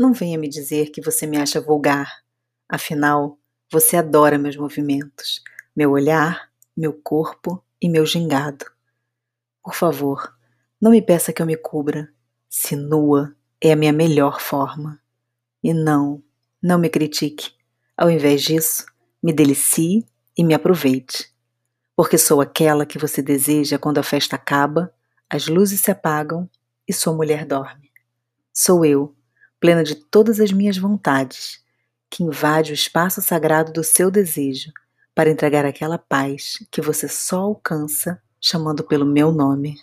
Não venha me dizer que você me acha vulgar. Afinal, você adora meus movimentos, meu olhar, meu corpo e meu gingado. Por favor, não me peça que eu me cubra. Se nua é a minha melhor forma. E não, não me critique. Ao invés disso, me delicie e me aproveite. Porque sou aquela que você deseja quando a festa acaba, as luzes se apagam e sua mulher dorme. Sou eu, plena de todas as minhas vontades, que invade o espaço sagrado do seu desejo para entregar aquela paz que você só alcança chamando pelo meu nome.